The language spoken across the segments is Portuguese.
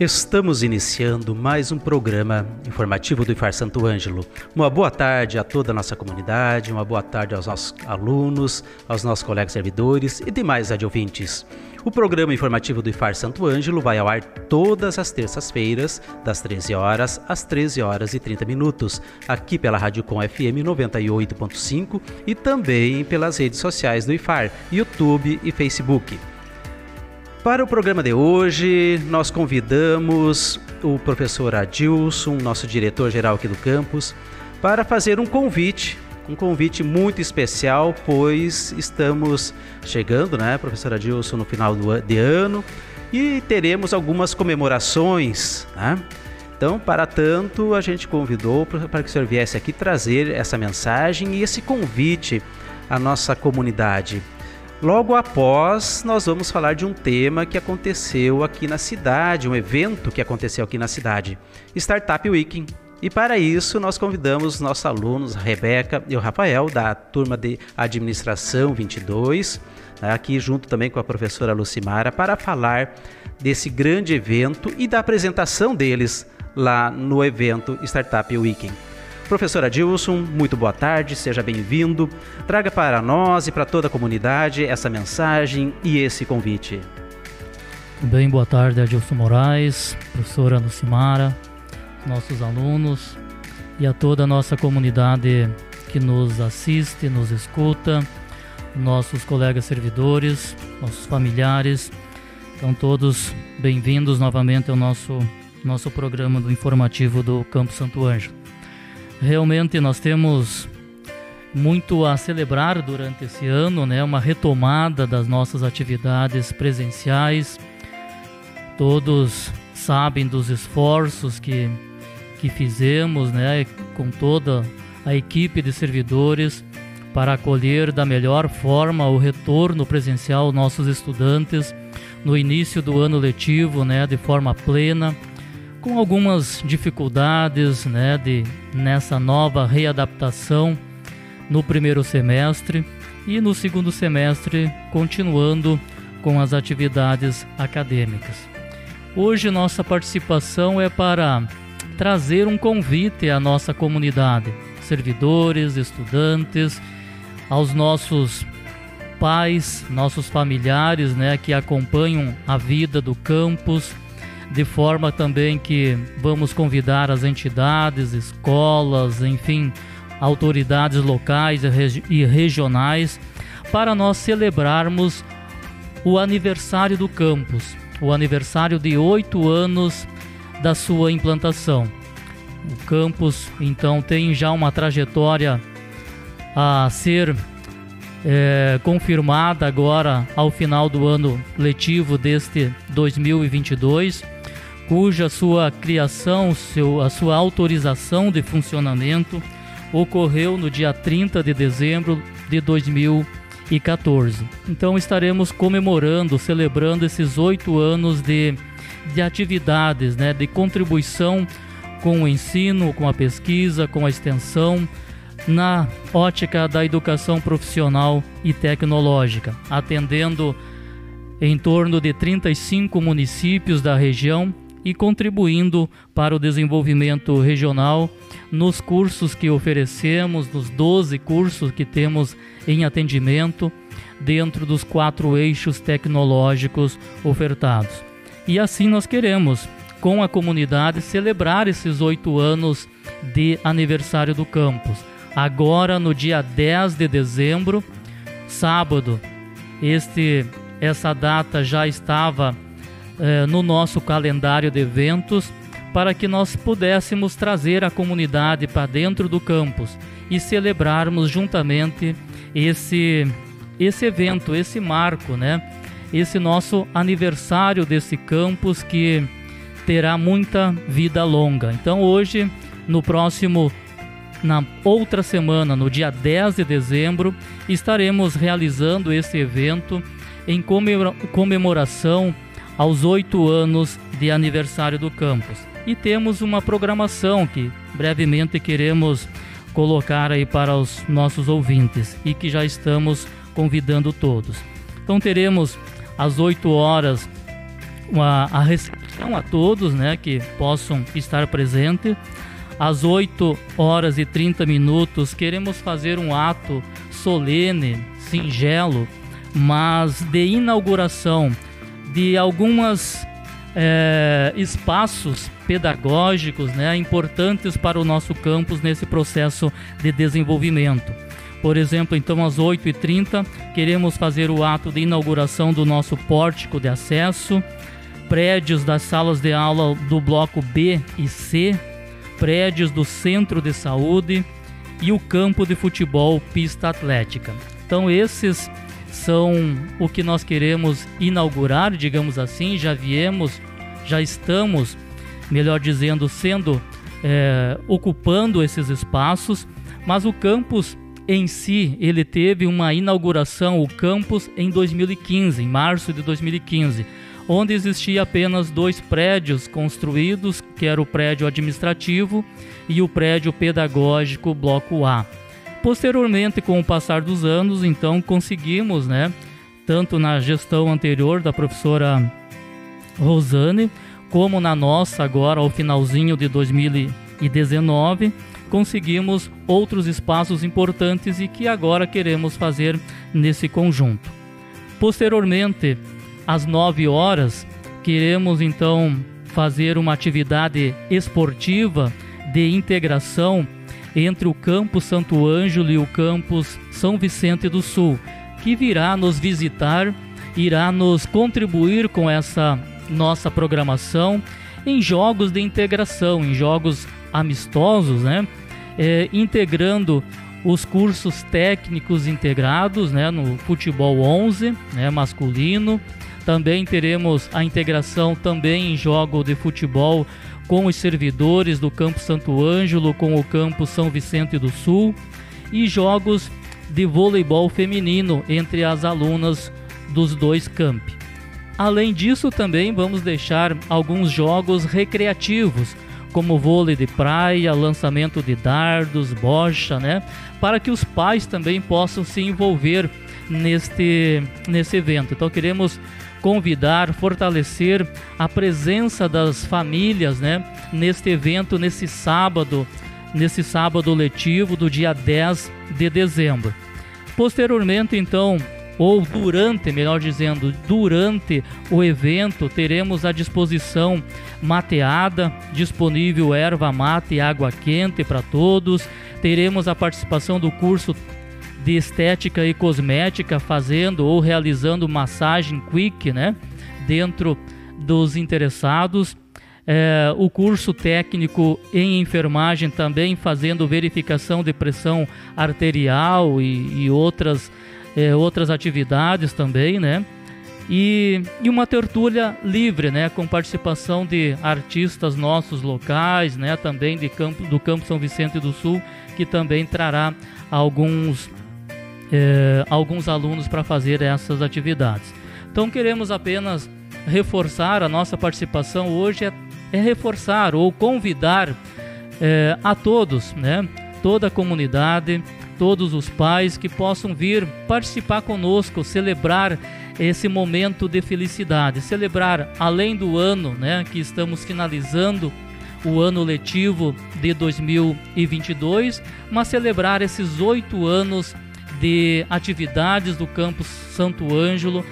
Estamos iniciando mais um programa informativo do IFAR Santo Ângelo. Uma boa tarde a toda a nossa comunidade, uma boa tarde aos nossos alunos, aos nossos colegas servidores e demais adjuvintes. O programa informativo do IFAR Santo Ângelo vai ao ar todas as terças-feiras, das 13 horas às 13 horas e 30 minutos, aqui pela Rádio Com FM 98.5 e também pelas redes sociais do IFAR, YouTube e Facebook. Para o programa de hoje, nós convidamos o professor Adilson, nosso diretor-geral aqui do campus, para fazer um convite, um convite muito especial, pois estamos chegando, né, professor Adilson, no final de ano e teremos algumas comemorações, né? Então, para tanto, a gente convidou para que o senhor viesse aqui trazer essa mensagem e esse convite à nossa comunidade. Logo após, nós vamos falar de um tema que aconteceu aqui na cidade, um evento que aconteceu aqui na cidade, Startup Week. E para isso, nós convidamos nossos alunos, Rebeca e o Rafael, da turma de Administração 22, né, aqui junto também com a professora Lucimara, para falar desse grande evento e da apresentação deles lá no evento Startup Weekend. Professor Adilson, muito boa tarde, seja bem-vindo. Traga para nós e para toda a comunidade essa mensagem e esse convite. Bem, boa tarde, Adilson Moraes, professora Lucimara, nossos alunos e a toda a nossa comunidade que nos assiste, nos escuta, nossos colegas servidores, nossos familiares. Então, todos bem-vindos novamente ao nosso, nosso programa do informativo do Campo Santo Ângelo. Realmente nós temos muito a celebrar durante esse ano, né? Uma retomada das nossas atividades presenciais. Todos sabem dos esforços que que fizemos, né, com toda a equipe de servidores para acolher da melhor forma o retorno presencial nossos estudantes no início do ano letivo, né, de forma plena com algumas dificuldades né, de, nessa nova readaptação no primeiro semestre e no segundo semestre continuando com as atividades acadêmicas. Hoje nossa participação é para trazer um convite à nossa comunidade, servidores, estudantes, aos nossos pais, nossos familiares, né, que acompanham a vida do campus de forma também que vamos convidar as entidades, escolas, enfim, autoridades locais e regionais para nós celebrarmos o aniversário do campus, o aniversário de oito anos da sua implantação. O campus, então, tem já uma trajetória a ser é, confirmada agora ao final do ano letivo deste 2022 cuja sua criação, seu, a sua autorização de funcionamento ocorreu no dia 30 de dezembro de 2014. Então estaremos comemorando, celebrando esses oito anos de, de atividades, né, de contribuição com o ensino, com a pesquisa, com a extensão, na ótica da educação profissional e tecnológica, atendendo em torno de 35 municípios da região e contribuindo para o desenvolvimento regional nos cursos que oferecemos, nos 12 cursos que temos em atendimento dentro dos quatro eixos tecnológicos ofertados. E assim nós queremos, com a comunidade, celebrar esses oito anos de aniversário do campus. Agora, no dia 10 de dezembro, sábado, este, essa data já estava eh, no nosso calendário de eventos para que nós pudéssemos trazer a comunidade para dentro do campus e celebrarmos juntamente esse esse evento, esse marco, né? Esse nosso aniversário desse campus que terá muita vida longa. Então hoje, no próximo na outra semana, no dia 10 de dezembro, estaremos realizando esse evento em comemoração aos oito anos de aniversário do campus. E temos uma programação que brevemente queremos colocar aí para os nossos ouvintes e que já estamos convidando todos. Então teremos às 8 horas uma, a recepção a todos né, que possam estar presentes. Às 8 horas e 30 minutos queremos fazer um ato solene, singelo, mas de inauguração de algumas é, espaços pedagógicos né, importantes para o nosso campus nesse processo de desenvolvimento. Por exemplo, então às 8h30 queremos fazer o ato de inauguração do nosso pórtico de acesso, prédios das salas de aula do bloco B e C, prédios do centro de saúde e o campo de futebol pista atlética. Então esses são o que nós queremos inaugurar, digamos assim, já viemos, já estamos, melhor dizendo, sendo é, ocupando esses espaços, mas o campus em si, ele teve uma inauguração, o campus, em 2015, em março de 2015, onde existia apenas dois prédios construídos, que era o prédio administrativo e o prédio pedagógico Bloco A. Posteriormente, com o passar dos anos, então conseguimos, né, tanto na gestão anterior da professora Rosane, como na nossa agora ao finalzinho de 2019, conseguimos outros espaços importantes e que agora queremos fazer nesse conjunto. Posteriormente, às 9 horas, queremos então fazer uma atividade esportiva de integração entre o campus Santo Ângelo e o campus São Vicente do Sul, que virá nos visitar, irá nos contribuir com essa nossa programação em jogos de integração, em jogos amistosos, né? é, integrando os cursos técnicos integrados né, no futebol 11 né, masculino. Também teremos a integração também em jogo de futebol com os servidores do Campo Santo Ângelo, com o Campo São Vicente do Sul e jogos de voleibol feminino entre as alunas dos dois campi. Além disso, também vamos deixar alguns jogos recreativos, como vôlei de praia, lançamento de dardos, bocha, né? Para que os pais também possam se envolver neste, nesse evento. Então queremos convidar, fortalecer a presença das famílias, né? Neste evento, nesse sábado, nesse sábado letivo do dia 10 de dezembro. Posteriormente, então, ou durante, melhor dizendo, durante o evento, teremos à disposição mateada, disponível erva mate e água quente para todos. Teremos a participação do curso de estética e cosmética fazendo ou realizando massagem quick, né, dentro dos interessados. É, o curso técnico em enfermagem também fazendo verificação de pressão arterial e, e outras é, outras atividades também, né? E, e uma tertúlia livre, né, com participação de artistas nossos locais, né, também de campo, do Campo São Vicente do Sul, que também trará alguns, é, alguns alunos para fazer essas atividades. Então queremos apenas reforçar a nossa participação hoje é, é reforçar ou convidar é, a todos, né, toda a comunidade, todos os pais que possam vir participar conosco, celebrar esse momento de felicidade, celebrar além do ano, né, que estamos finalizando o ano letivo de 2022, mas celebrar esses oito anos de atividades do campus Santo Ângelo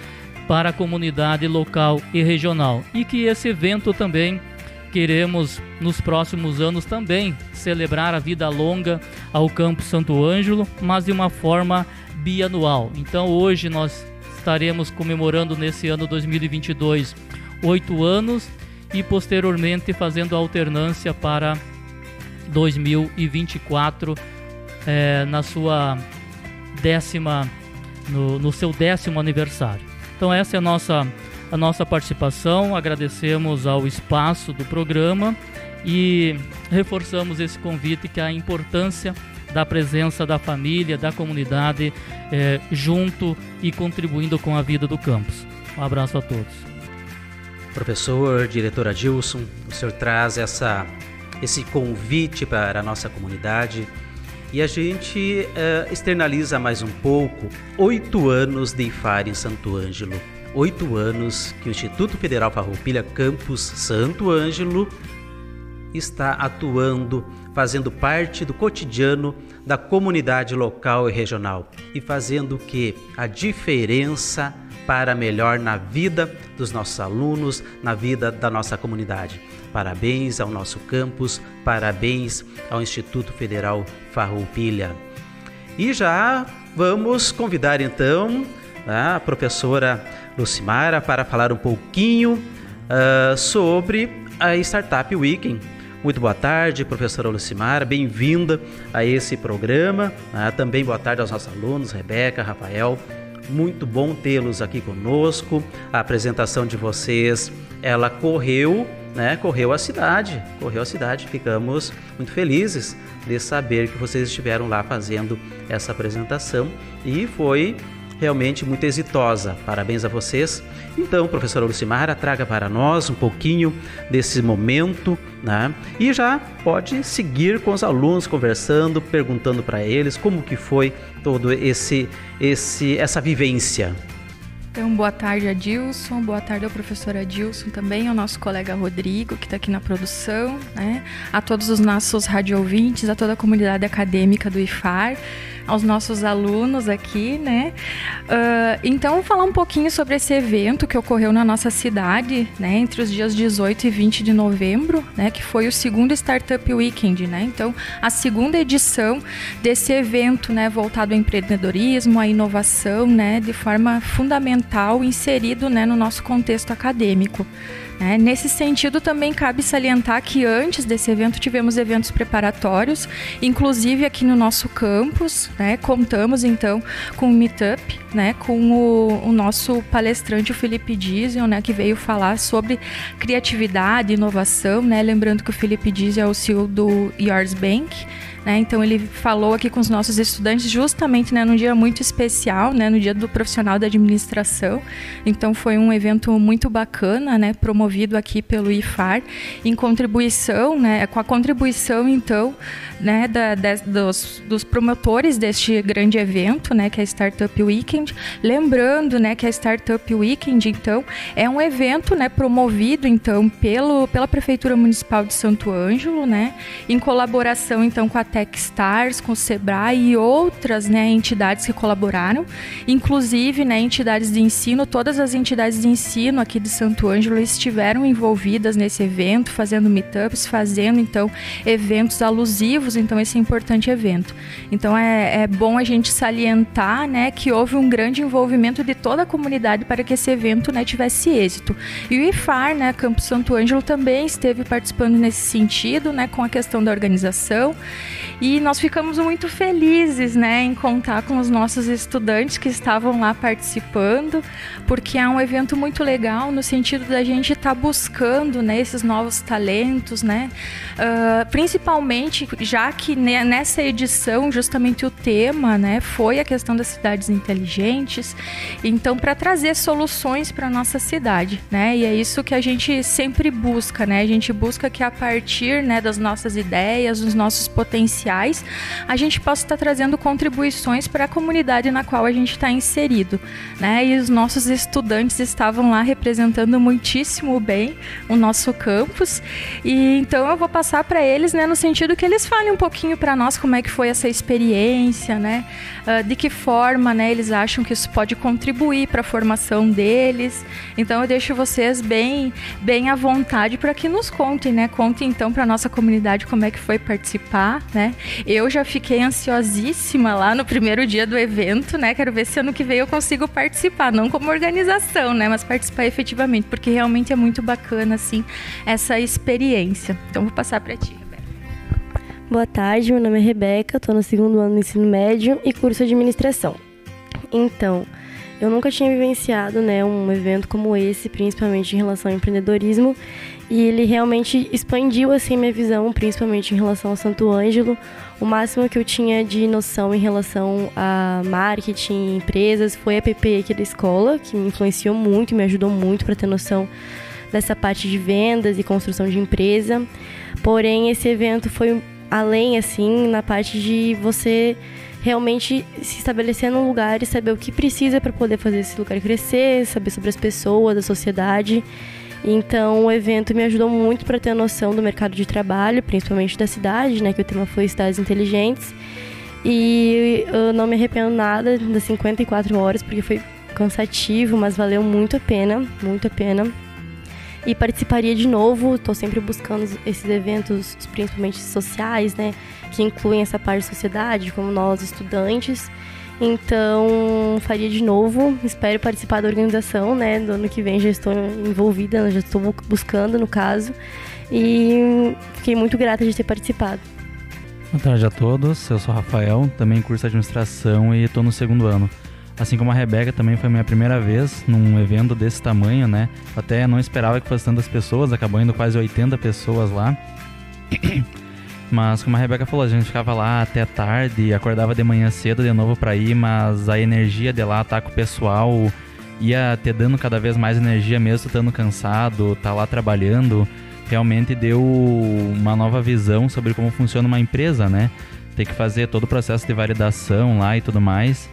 para a comunidade local e regional e que esse evento também queremos nos próximos anos também celebrar a vida longa ao Campo Santo Ângelo, mas de uma forma bianual. Então hoje nós estaremos comemorando nesse ano 2022 oito anos e posteriormente fazendo alternância para 2024 é, na sua décima no, no seu décimo aniversário. Então essa é a nossa a nossa participação, agradecemos ao espaço do programa e reforçamos esse convite que é a importância da presença da família, da comunidade é, junto e contribuindo com a vida do campus. Um abraço a todos. Professor, diretor Adilson, o senhor traz essa, esse convite para a nossa comunidade e a gente uh, externaliza mais um pouco oito anos de IFAR em Santo Ângelo. Oito anos que o Instituto Federal Farroupilha Campus Santo Ângelo está atuando, fazendo parte do cotidiano da comunidade local e regional e fazendo que? A diferença para melhor na vida dos nossos alunos, na vida da nossa comunidade. Parabéns ao nosso campus, parabéns ao Instituto Federal Farroupilha. E já vamos convidar então a professora Lucimara para falar um pouquinho uh, sobre a Startup Weekend. Muito boa tarde, professora Lucimara, bem-vinda a esse programa. Uh, também boa tarde aos nossos alunos, Rebeca, Rafael. Muito bom tê-los aqui conosco. A apresentação de vocês, ela correu né, correu a cidade, correu a cidade. Ficamos muito felizes de saber que vocês estiveram lá fazendo essa apresentação e foi realmente muito exitosa. Parabéns a vocês. Então, professora Lucimara, traga para nós um pouquinho desse momento, né? E já pode seguir com os alunos conversando, perguntando para eles como que foi todo esse esse essa vivência. Então, boa tarde, Adilson. Boa tarde ao professor Adilson também, ao nosso colega Rodrigo, que está aqui na produção, né? a todos os nossos radio ouvintes, a toda a comunidade acadêmica do IFAR aos nossos alunos aqui, né? Uh, então, falar um pouquinho sobre esse evento que ocorreu na nossa cidade, né? Entre os dias 18 e 20 de novembro, né? Que foi o segundo Startup Weekend, né? Então, a segunda edição desse evento, né? Voltado ao empreendedorismo, à inovação, né? De forma fundamental, inserido, né? No nosso contexto acadêmico. É, nesse sentido, também cabe salientar que antes desse evento tivemos eventos preparatórios, inclusive aqui no nosso campus, né, contamos então com o Meetup, né, com o, o nosso palestrante, o Felipe Diesel, né, que veio falar sobre criatividade, inovação, né, lembrando que o Felipe Diesel é o CEO do Yours Bank, né? Então ele falou aqui com os nossos estudantes justamente né, num dia muito especial, né, no dia do profissional da administração. Então foi um evento muito bacana, né, promovido aqui pelo IFAR, em contribuição, né, com a contribuição então né, da, dos, dos, promotores deste grande evento, né, que é a Startup Weekend. Lembrando, né, que a Startup Weekend, então, é um evento, né, promovido, então, pelo, pela Prefeitura Municipal de Santo Ângelo, né, em colaboração, então, com a Techstars, com o Sebrae e outras né, entidades que colaboraram, inclusive né, entidades de ensino, todas as entidades de ensino aqui de Santo Ângelo estiveram envolvidas nesse evento, fazendo meetups, fazendo então eventos alusivos, então esse é importante evento. Então é, é bom a gente salientar né, que houve um grande envolvimento de toda a comunidade para que esse evento né, tivesse êxito. E o IFAR, né, Campo Santo Ângelo, também esteve participando nesse sentido, né, com a questão da organização. E nós ficamos muito felizes, né, em contar com os nossos estudantes que estavam lá participando, porque é um evento muito legal no sentido da gente estar tá buscando, né, esses novos talentos, né, uh, principalmente já que nessa edição justamente o tema, né, foi a questão das cidades inteligentes, então para trazer soluções para nossa cidade, né, e é isso que a gente sempre busca, né, a gente busca que a partir, né, das nossas ideias, dos nossos potenciais a gente possa estar trazendo contribuições para a comunidade na qual a gente está inserido. Né? E os nossos estudantes estavam lá representando muitíssimo bem o nosso campus. E então eu vou passar para eles, né, no sentido que eles falem um pouquinho para nós como é que foi essa experiência, né? Uh, de que forma, né, eles acham que isso pode contribuir para a formação deles. Então eu deixo vocês bem, bem à vontade para que nos contem, né? Contem então para nossa comunidade como é que foi participar, né? Eu já fiquei ansiosíssima lá no primeiro dia do evento, né? Quero ver se ano que vem eu consigo participar, não como organização, né? Mas participar efetivamente, porque realmente é muito bacana assim essa experiência. Então vou passar para ti. Boa tarde, meu nome é Rebeca, estou no segundo ano do ensino médio e curso administração. Então, eu nunca tinha vivenciado né, um evento como esse, principalmente em relação ao empreendedorismo, e ele realmente expandiu assim minha visão, principalmente em relação ao Santo Ângelo. O máximo que eu tinha de noção em relação a marketing, empresas, foi a PP aqui da escola, que me influenciou muito, me ajudou muito para ter noção dessa parte de vendas e construção de empresa. Porém, esse evento foi além, assim, na parte de você realmente se estabelecer num lugar e saber o que precisa para poder fazer esse lugar crescer, saber sobre as pessoas, a sociedade. Então, o evento me ajudou muito para ter a noção do mercado de trabalho, principalmente da cidade, né, que o tema foi cidades inteligentes. E eu não me arrependo nada das 54 horas, porque foi cansativo, mas valeu muito a pena, muito a pena e participaria de novo. Estou sempre buscando esses eventos, principalmente sociais, né, que incluem essa parte da sociedade, como nós estudantes. Então, faria de novo. Espero participar da organização, né? Do ano que vem já estou envolvida, já estou buscando, no caso. E fiquei muito grata de ter participado. Boa tarde a todos. Eu sou Rafael, também curso administração e estou no segundo ano. Assim como a Rebeca também foi minha primeira vez num evento desse tamanho, né? Até não esperava que fosse tantas pessoas, acabou indo quase 80 pessoas lá. Mas como a Rebeca falou, a gente ficava lá até tarde, acordava de manhã cedo de novo para ir, mas a energia de lá tá com o pessoal ia te dando cada vez mais energia mesmo estando cansado, tá lá trabalhando, realmente deu uma nova visão sobre como funciona uma empresa, né? Ter que fazer todo o processo de validação lá e tudo mais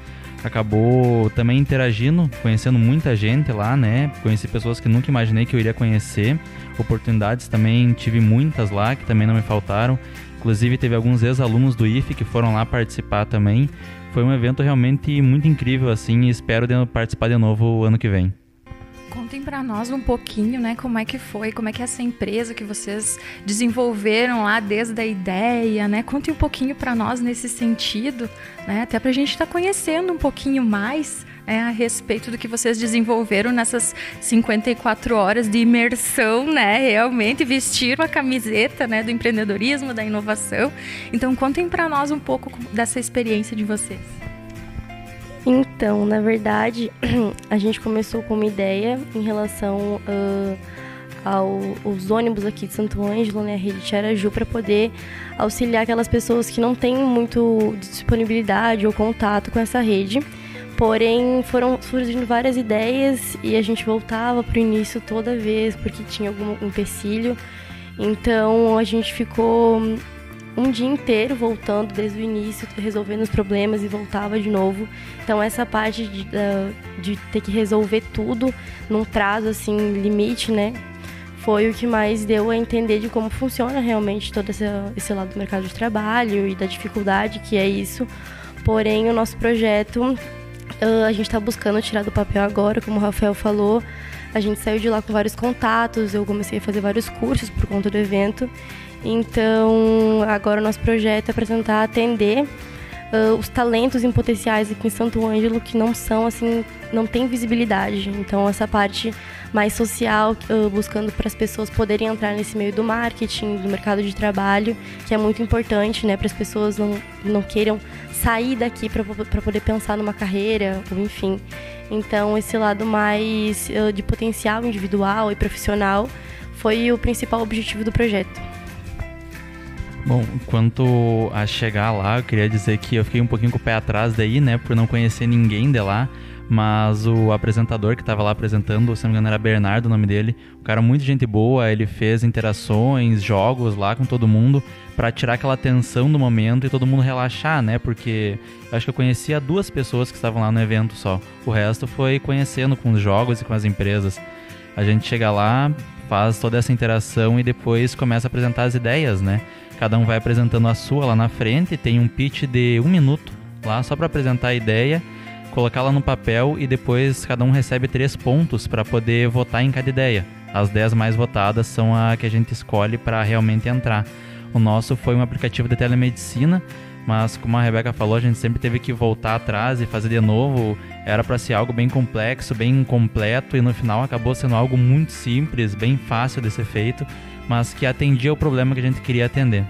acabou também interagindo, conhecendo muita gente lá, né? Conheci pessoas que nunca imaginei que eu iria conhecer. Oportunidades também tive muitas lá que também não me faltaram. Inclusive teve alguns ex-alunos do IFE que foram lá participar também. Foi um evento realmente muito incrível assim e espero participar de novo ano que vem. Contem para nós um pouquinho, né, como é que foi, como é que é essa empresa que vocês desenvolveram lá desde a ideia, né? Contem um pouquinho para nós nesse sentido, né? Até para a gente estar tá conhecendo um pouquinho mais né, a respeito do que vocês desenvolveram nessas 54 horas de imersão, né? Realmente vestir uma camiseta, né, do empreendedorismo, da inovação. Então, contem para nós um pouco dessa experiência de vocês. Então, na verdade, a gente começou com uma ideia em relação uh, aos ônibus aqui de Santo Ângelo, né, a rede Tiaraju, para poder auxiliar aquelas pessoas que não têm muito disponibilidade ou contato com essa rede. Porém, foram surgindo várias ideias e a gente voltava para o início toda vez porque tinha algum empecilho. Então, a gente ficou um dia inteiro voltando desde o início, resolvendo os problemas e voltava de novo. Então essa parte de, de ter que resolver tudo num prazo assim limite, né? Foi o que mais deu a entender de como funciona realmente todo esse, lado do mercado de trabalho e da dificuldade que é isso. Porém, o nosso projeto a gente está buscando tirar do papel agora, como o Rafael falou. A gente saiu de lá com vários contatos, eu comecei a fazer vários cursos por conta do evento. Então, agora o nosso projeto é apresentar, atender uh, os talentos em potenciais aqui em Santo Ângelo que não são assim, não tem visibilidade. Então, essa parte mais social, uh, buscando para as pessoas poderem entrar nesse meio do marketing, do mercado de trabalho, que é muito importante, né, para as pessoas não, não queiram sair daqui para poder pensar numa carreira, ou enfim. Então, esse lado mais uh, de potencial individual e profissional foi o principal objetivo do projeto. Bom, quanto a chegar lá, eu queria dizer que eu fiquei um pouquinho com o pé atrás daí, né, por não conhecer ninguém de lá. Mas o apresentador que estava lá apresentando, se não me engano era Bernardo o nome dele, um cara muito gente boa, ele fez interações, jogos lá com todo mundo para tirar aquela tensão do momento e todo mundo relaxar, né? Porque eu acho que eu conhecia duas pessoas que estavam lá no evento só. O resto foi conhecendo com os jogos e com as empresas. A gente chega lá, faz toda essa interação e depois começa a apresentar as ideias, né? Cada um vai apresentando a sua lá na frente, tem um pitch de um minuto lá só para apresentar a ideia, colocá-la no papel e depois cada um recebe três pontos para poder votar em cada ideia. As dez mais votadas são a que a gente escolhe para realmente entrar. O nosso foi um aplicativo de telemedicina mas como a Rebeca falou, a gente sempre teve que voltar atrás e fazer de novo. Era para ser algo bem complexo, bem completo e no final acabou sendo algo muito simples, bem fácil de ser feito, mas que atendia o problema que a gente queria atender.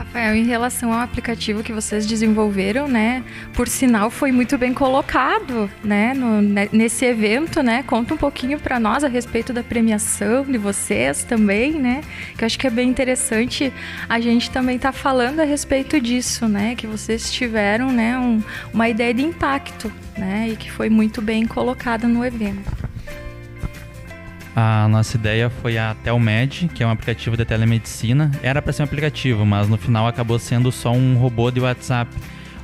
Rafael, em relação ao aplicativo que vocês desenvolveram, né? Por sinal, foi muito bem colocado, né? No, nesse evento, né? Conta um pouquinho para nós a respeito da premiação de vocês também, né? Que eu acho que é bem interessante a gente também estar tá falando a respeito disso, né? Que vocês tiveram, né? Um, uma ideia de impacto, né? E que foi muito bem colocada no evento. A nossa ideia foi a Telmed, que é um aplicativo de telemedicina. Era para ser um aplicativo, mas no final acabou sendo só um robô de WhatsApp,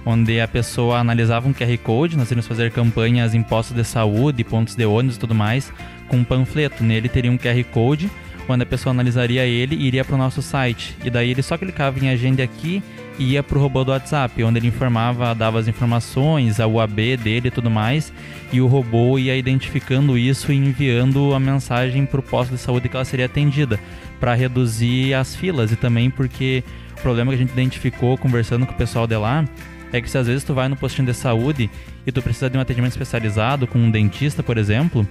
onde a pessoa analisava um QR Code, nós iríamos fazer campanhas em postos de saúde, pontos de ônibus e tudo mais, com um panfleto. Nele teria um QR Code, onde a pessoa analisaria ele iria para o nosso site. E daí ele só clicava em agenda aqui ia para o robô do WhatsApp, onde ele informava, dava as informações, a UAB dele e tudo mais, e o robô ia identificando isso e enviando a mensagem para o posto de saúde que ela seria atendida, para reduzir as filas. E também porque o problema que a gente identificou conversando com o pessoal de lá é que se às vezes tu vai no postinho de saúde e tu precisa de um atendimento especializado com um dentista, por exemplo,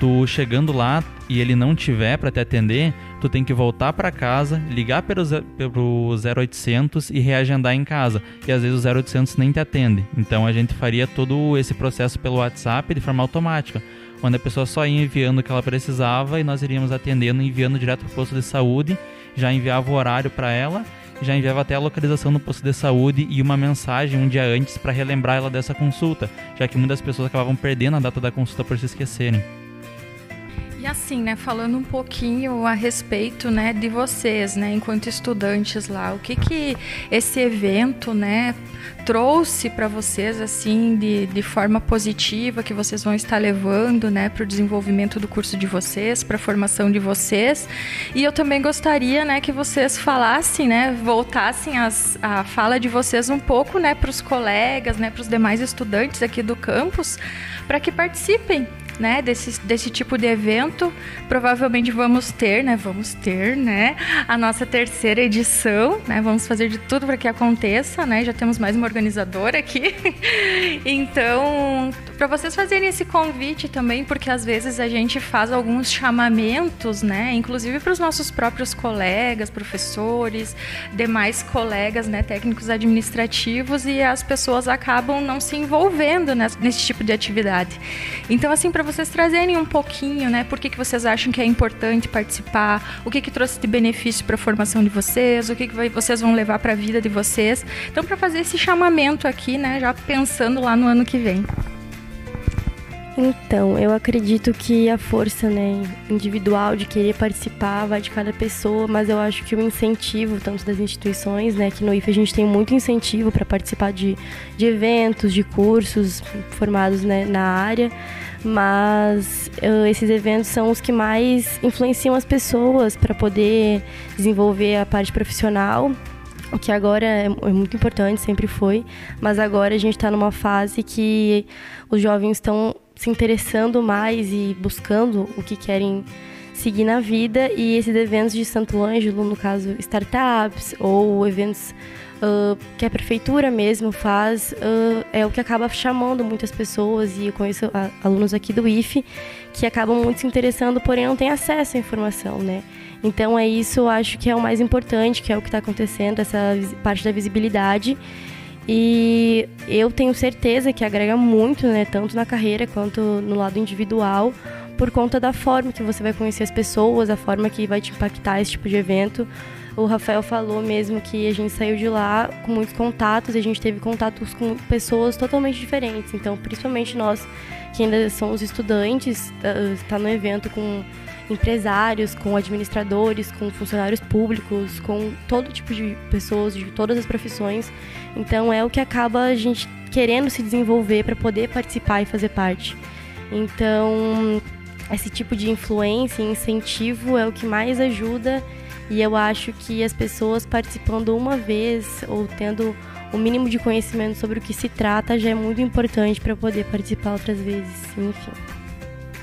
tu chegando lá e ele não tiver para te atender, tu tem que voltar para casa, ligar pelo, pelo 0800 e reagendar em casa. E às vezes o 0800 nem te atende. Então a gente faria todo esse processo pelo WhatsApp de forma automática, onde a pessoa só ia enviando o que ela precisava e nós iríamos atendendo, enviando direto para o posto de saúde, já enviava o horário para ela já enviava até a localização do posto de saúde e uma mensagem um dia antes para relembrar ela dessa consulta, já que muitas pessoas acabavam perdendo a data da consulta por se esquecerem. E assim, né, falando um pouquinho a respeito, né, de vocês, né, enquanto estudantes lá, o que que esse evento, né, trouxe para vocês assim de, de forma positiva que vocês vão estar levando, né, para o desenvolvimento do curso de vocês, para a formação de vocês. E eu também gostaria, né, que vocês falassem, né, voltassem as, a fala de vocês um pouco, né, para os colegas, né, para os demais estudantes aqui do campus, para que participem né, desse, desse tipo de evento. Provavelmente vamos ter, né, vamos ter, né, a nossa terceira edição, né, vamos fazer de tudo para que aconteça, né, já temos mais uma organizadora aqui. então, para vocês fazerem esse convite também, porque às vezes a gente faz alguns chamamentos, né, inclusive para os nossos próprios colegas, professores, demais colegas, né, técnicos administrativos e as pessoas acabam não se envolvendo nesse tipo de atividade. Então, assim, para vocês trazerem um pouquinho, né? Por que, que vocês acham que é importante participar? O que, que trouxe de benefício para a formação de vocês? O que, que vocês vão levar para a vida de vocês? Então, para fazer esse chamamento aqui, né? Já pensando lá no ano que vem. Então, eu acredito que a força né, individual de querer participar vai de cada pessoa, mas eu acho que o incentivo, tanto das instituições, né, que no IFE a gente tem muito incentivo para participar de, de eventos, de cursos formados né, na área, mas uh, esses eventos são os que mais influenciam as pessoas para poder desenvolver a parte profissional o que agora é, é muito importante, sempre foi, mas agora a gente está numa fase que os jovens estão se interessando mais e buscando o que querem seguir na vida. E esses eventos de Santo Ângelo, no caso startups ou eventos uh, que a prefeitura mesmo faz, uh, é o que acaba chamando muitas pessoas e eu conheço alunos aqui do IFE que acabam muito se interessando, porém não têm acesso à informação, né? Então é isso, eu acho que é o mais importante, que é o que está acontecendo, essa parte da visibilidade. E eu tenho certeza que agrega muito, né, tanto na carreira quanto no lado individual, por conta da forma que você vai conhecer as pessoas, a forma que vai te impactar esse tipo de evento. O Rafael falou mesmo que a gente saiu de lá com muitos contatos, a gente teve contatos com pessoas totalmente diferentes. Então, principalmente nós que ainda somos estudantes, está no evento com empresários, com administradores, com funcionários públicos, com todo tipo de pessoas de todas as profissões. Então é o que acaba a gente querendo se desenvolver para poder participar e fazer parte. Então, esse tipo de influência e incentivo é o que mais ajuda e eu acho que as pessoas participando uma vez ou tendo o mínimo de conhecimento sobre o que se trata já é muito importante para poder participar outras vezes, enfim.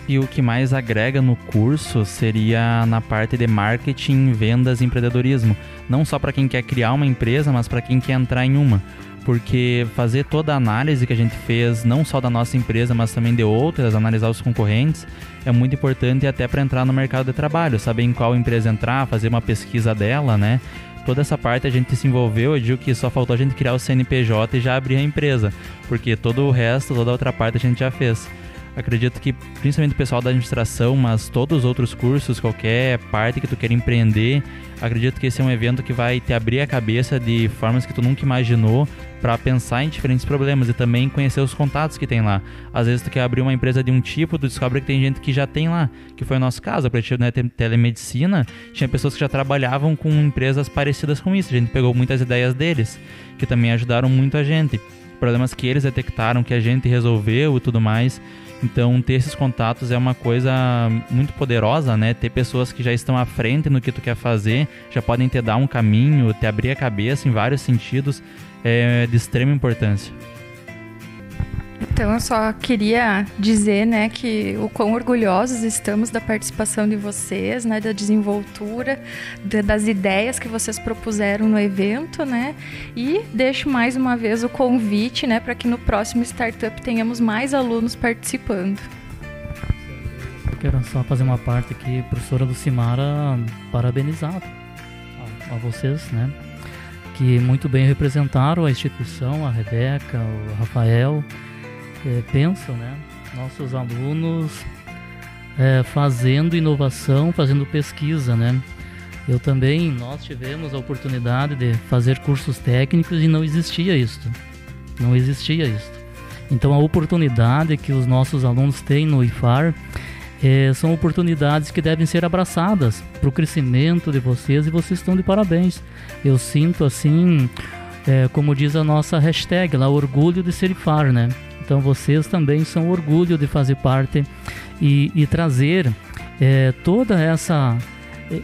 que o que mais agrega no curso seria na parte de marketing, vendas e empreendedorismo. Não só para quem quer criar uma empresa, mas para quem quer entrar em uma. Porque fazer toda a análise que a gente fez, não só da nossa empresa, mas também de outras, analisar os concorrentes, é muito importante até para entrar no mercado de trabalho, saber em qual empresa entrar, fazer uma pesquisa dela, né? toda essa parte a gente se envolveu, eu digo que só faltou a gente criar o CNPJ e já abrir a empresa, porque todo o resto, toda a outra parte a gente já fez. Acredito que principalmente o pessoal da administração, mas todos os outros cursos, qualquer parte que tu queira empreender, acredito que esse é um evento que vai te abrir a cabeça de formas que tu nunca imaginou para pensar em diferentes problemas e também conhecer os contatos que tem lá. Às vezes tu quer abrir uma empresa de um tipo, tu descobre que tem gente que já tem lá, que foi o nosso caso, a partir da telemedicina, tinha pessoas que já trabalhavam com empresas parecidas com isso. A gente pegou muitas ideias deles, que também ajudaram muito a gente. Problemas que eles detectaram, que a gente resolveu e tudo mais. Então, ter esses contatos é uma coisa muito poderosa, né? Ter pessoas que já estão à frente no que tu quer fazer, já podem te dar um caminho, te abrir a cabeça em vários sentidos, é de extrema importância. Então eu só queria dizer, né, que o quão orgulhosos estamos da participação de vocês, né, da desenvoltura, de, das ideias que vocês propuseram no evento, né, e deixo mais uma vez o convite, né, para que no próximo startup tenhamos mais alunos participando. Eu quero só fazer uma parte aqui, professora Lucimara, parabenizar a, a vocês, né, que muito bem representaram a instituição, a Rebeca, o Rafael é, pensam, né? Nossos alunos é, fazendo inovação, fazendo pesquisa, né? Eu também, nós tivemos a oportunidade de fazer cursos técnicos e não existia isso. Não existia isso. Então a oportunidade que os nossos alunos têm no IFAR é, são oportunidades que devem ser abraçadas para o crescimento de vocês e vocês estão de parabéns. Eu sinto assim, é, como diz a nossa hashtag lá, orgulho de ser IFAR, né? Então vocês também são orgulho de fazer parte e, e trazer é, toda essa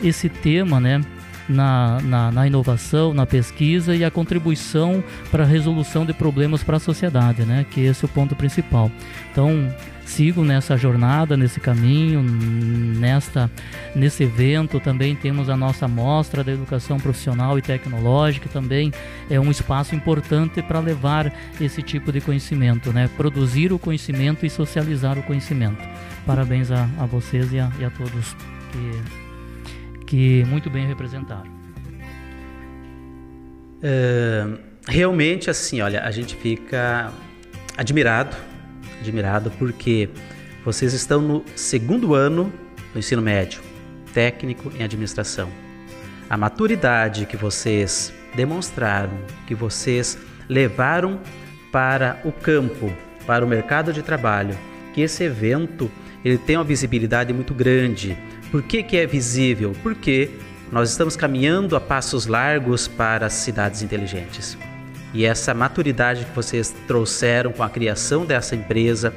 esse tema, né? Na, na, na, inovação, na pesquisa e a contribuição para a resolução de problemas para a sociedade, né? Que esse é o ponto principal. Então, sigo nessa jornada, nesse caminho, nesta nesse evento também temos a nossa mostra da educação profissional e tecnológica, também é um espaço importante para levar esse tipo de conhecimento, né? Produzir o conhecimento e socializar o conhecimento. Parabéns a, a vocês e a, e a todos que, que muito bem representaram. É, realmente assim, olha, a gente fica admirado admirado porque vocês estão no segundo ano do ensino médio, técnico em administração. A maturidade que vocês demonstraram, que vocês levaram para o campo, para o mercado de trabalho, que esse evento ele tem uma visibilidade muito grande. Por que, que é visível? Porque nós estamos caminhando a passos largos para as cidades inteligentes. E essa maturidade que vocês trouxeram com a criação dessa empresa,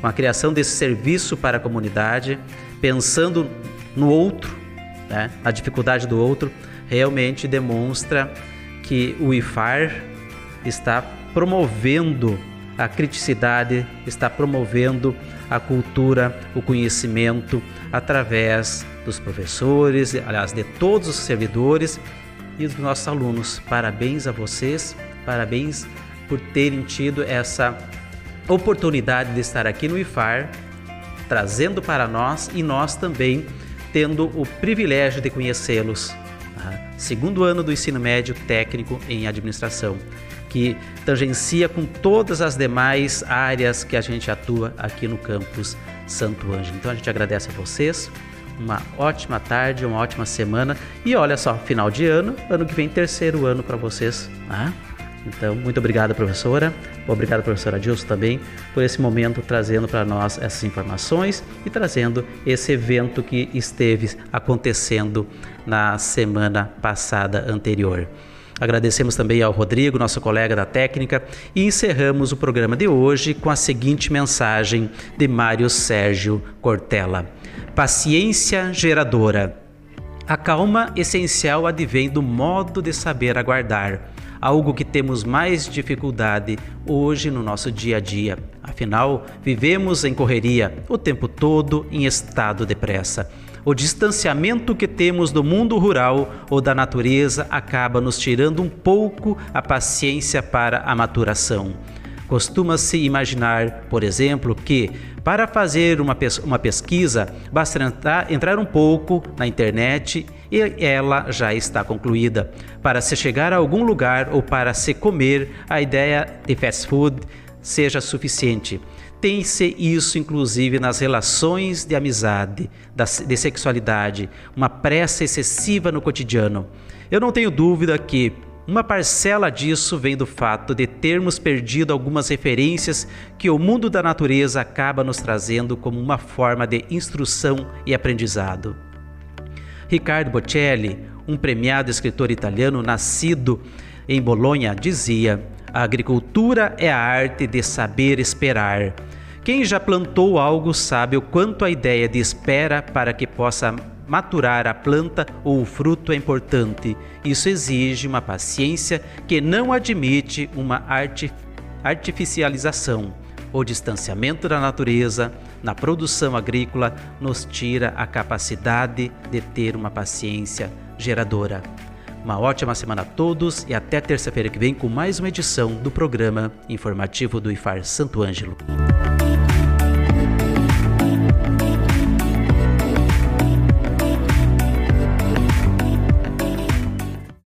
com a criação desse serviço para a comunidade, pensando no outro, né, na dificuldade do outro, realmente demonstra que o IFAR está promovendo a criticidade, está promovendo a cultura, o conhecimento através dos professores, aliás, de todos os servidores e dos nossos alunos. Parabéns a vocês Parabéns por terem tido essa oportunidade de estar aqui no IFAR, trazendo para nós e nós também tendo o privilégio de conhecê-los. Tá? Segundo ano do ensino médio técnico em administração, que tangencia com todas as demais áreas que a gente atua aqui no campus Santo Ângelo. Então a gente agradece a vocês. Uma ótima tarde, uma ótima semana. E olha só, final de ano, ano que vem, terceiro ano para vocês. Tá? Então, muito obrigado, professora. Obrigado, professora Dilson, também, por esse momento trazendo para nós essas informações e trazendo esse evento que esteve acontecendo na semana passada anterior. Agradecemos também ao Rodrigo, nosso colega da técnica, e encerramos o programa de hoje com a seguinte mensagem de Mário Sérgio Cortella: Paciência geradora. A calma essencial advém do modo de saber aguardar algo que temos mais dificuldade hoje no nosso dia a dia. Afinal, vivemos em correria o tempo todo em estado de pressa. O distanciamento que temos do mundo rural ou da natureza acaba nos tirando um pouco a paciência para a maturação. Costuma-se imaginar, por exemplo, que para fazer uma, pes uma pesquisa basta entrar, entrar um pouco na internet e ela já está concluída. Para se chegar a algum lugar ou para se comer, a ideia de fast food seja suficiente. Tem-se isso, inclusive, nas relações de amizade, de sexualidade, uma pressa excessiva no cotidiano. Eu não tenho dúvida que uma parcela disso vem do fato de termos perdido algumas referências que o mundo da natureza acaba nos trazendo como uma forma de instrução e aprendizado. Riccardo Bocelli, um premiado escritor italiano nascido em Bolonha, dizia: A agricultura é a arte de saber esperar. Quem já plantou algo sabe o quanto a ideia de espera para que possa maturar a planta ou o fruto é importante. Isso exige uma paciência que não admite uma artificialização. O distanciamento da natureza na produção agrícola nos tira a capacidade de ter uma paciência geradora. Uma ótima semana a todos e até terça-feira que vem com mais uma edição do programa informativo do IFAR Santo Ângelo.